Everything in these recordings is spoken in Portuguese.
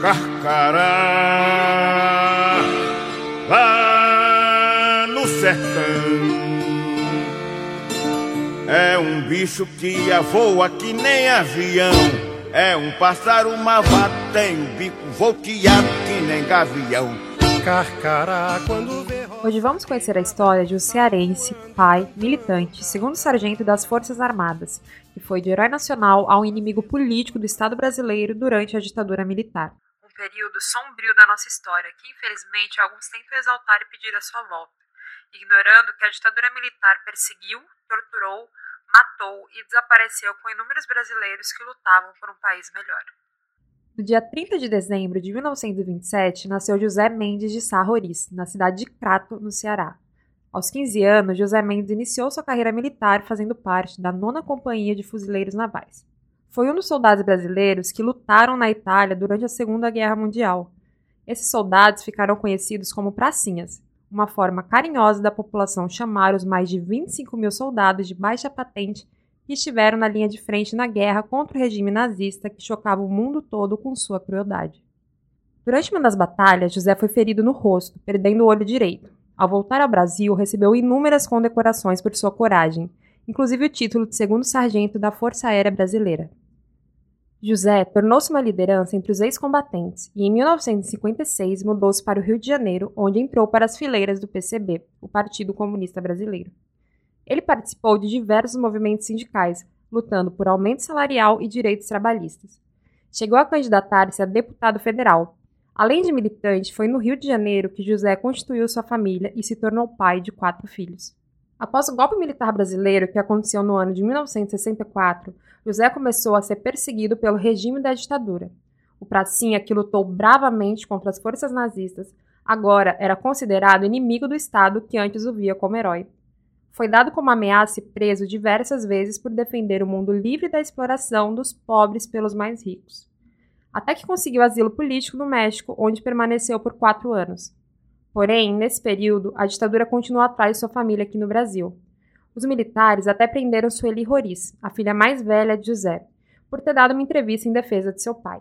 Carcará, lá no sertão. É um bicho que voa que nem avião. É um pássaro malvado, tem um bico volteado que nem gavião. Carcará, quando vê... Hoje vamos conhecer a história de um cearense, pai, militante, segundo sargento das Forças Armadas, que foi de herói nacional a um inimigo político do Estado brasileiro durante a ditadura militar. Período sombrio da nossa história que, infelizmente, alguns tentam exaltar e pedir a sua volta, ignorando que a ditadura militar perseguiu, torturou, matou e desapareceu com inúmeros brasileiros que lutavam por um país melhor. No dia 30 de dezembro de 1927, nasceu José Mendes de Sá na cidade de Crato, no Ceará. Aos 15 anos, José Mendes iniciou sua carreira militar fazendo parte da nona Companhia de Fuzileiros Navais. Foi um dos soldados brasileiros que lutaram na Itália durante a Segunda Guerra Mundial. Esses soldados ficaram conhecidos como pracinhas, uma forma carinhosa da população chamar os mais de 25 mil soldados de baixa patente que estiveram na linha de frente na guerra contra o regime nazista que chocava o mundo todo com sua crueldade. Durante uma das batalhas, José foi ferido no rosto, perdendo o olho direito. Ao voltar ao Brasil, recebeu inúmeras condecorações por sua coragem, inclusive o título de segundo sargento da Força Aérea Brasileira. José tornou-se uma liderança entre os ex-combatentes e, em 1956, mudou-se para o Rio de Janeiro, onde entrou para as fileiras do PCB, o Partido Comunista Brasileiro. Ele participou de diversos movimentos sindicais, lutando por aumento salarial e direitos trabalhistas. Chegou a candidatar-se a deputado federal. Além de militante, foi no Rio de Janeiro que José constituiu sua família e se tornou pai de quatro filhos. Após o golpe militar brasileiro que aconteceu no ano de 1964, José começou a ser perseguido pelo regime da ditadura. O pracinha, que lutou bravamente contra as forças nazistas, agora era considerado inimigo do Estado que antes o via como herói. Foi dado como ameaça e preso diversas vezes por defender o mundo livre da exploração dos pobres pelos mais ricos. Até que conseguiu asilo político no México, onde permaneceu por quatro anos. Porém, nesse período, a ditadura continuou atrás de sua família aqui no Brasil. Os militares até prenderam Sueli Roriz, a filha mais velha de José, por ter dado uma entrevista em defesa de seu pai.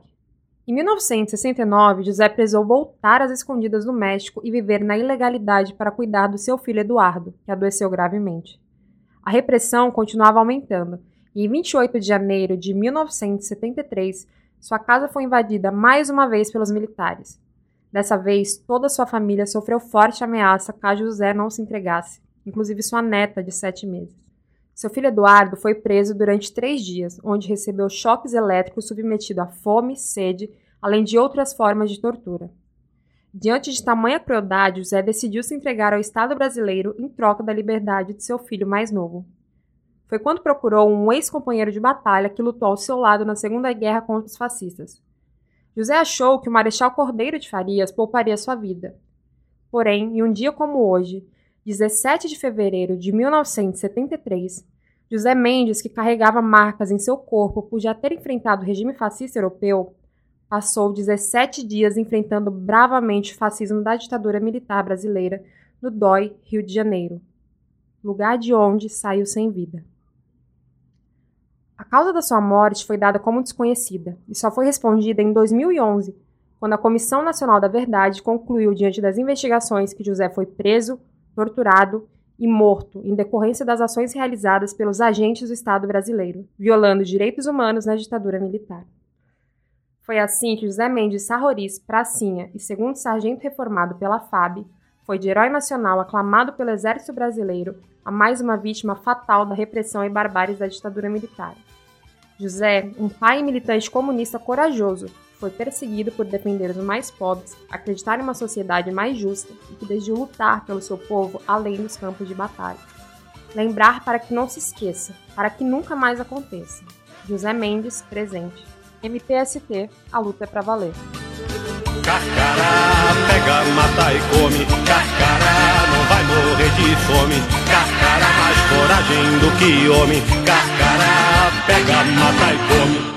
Em 1969, José precisou voltar às escondidas no México e viver na ilegalidade para cuidar do seu filho Eduardo, que adoeceu gravemente. A repressão continuava aumentando, e em 28 de janeiro de 1973, sua casa foi invadida mais uma vez pelos militares. Dessa vez, toda sua família sofreu forte ameaça caso José não se entregasse, inclusive sua neta de sete meses. Seu filho Eduardo foi preso durante três dias, onde recebeu choques elétricos submetido a fome, sede, além de outras formas de tortura. Diante de tamanha crueldade, José decidiu se entregar ao Estado brasileiro em troca da liberdade de seu filho mais novo. Foi quando procurou um ex-companheiro de batalha que lutou ao seu lado na Segunda Guerra contra os fascistas. José achou que o Marechal Cordeiro de Farias pouparia sua vida. Porém, em um dia como hoje, 17 de fevereiro de 1973, José Mendes, que carregava marcas em seu corpo por já ter enfrentado o regime fascista europeu, passou 17 dias enfrentando bravamente o fascismo da ditadura militar brasileira no DOI, Rio de Janeiro, lugar de onde saiu sem vida. A causa da sua morte foi dada como desconhecida e só foi respondida em 2011, quando a Comissão Nacional da Verdade concluiu, diante das investigações, que José foi preso, torturado e morto em decorrência das ações realizadas pelos agentes do Estado brasileiro, violando direitos humanos na ditadura militar. Foi assim que José Mendes Sarroris Pracinha e segundo sargento reformado pela FAB, foi de herói nacional aclamado pelo Exército Brasileiro a mais uma vítima fatal da repressão e barbáries da ditadura militar. José, um pai militante comunista corajoso, foi perseguido por defender os mais pobres, acreditar em uma sociedade mais justa e que decidiu lutar pelo seu povo além dos campos de batalha. Lembrar para que não se esqueça, para que nunca mais aconteça. José Mendes, presente. MPST, a luta é para valer. Carcará, pega, mata e come. Carcará, não vai morrer de fome. Carcará, mais coragem do que homem. Carcará, pega, mata e come.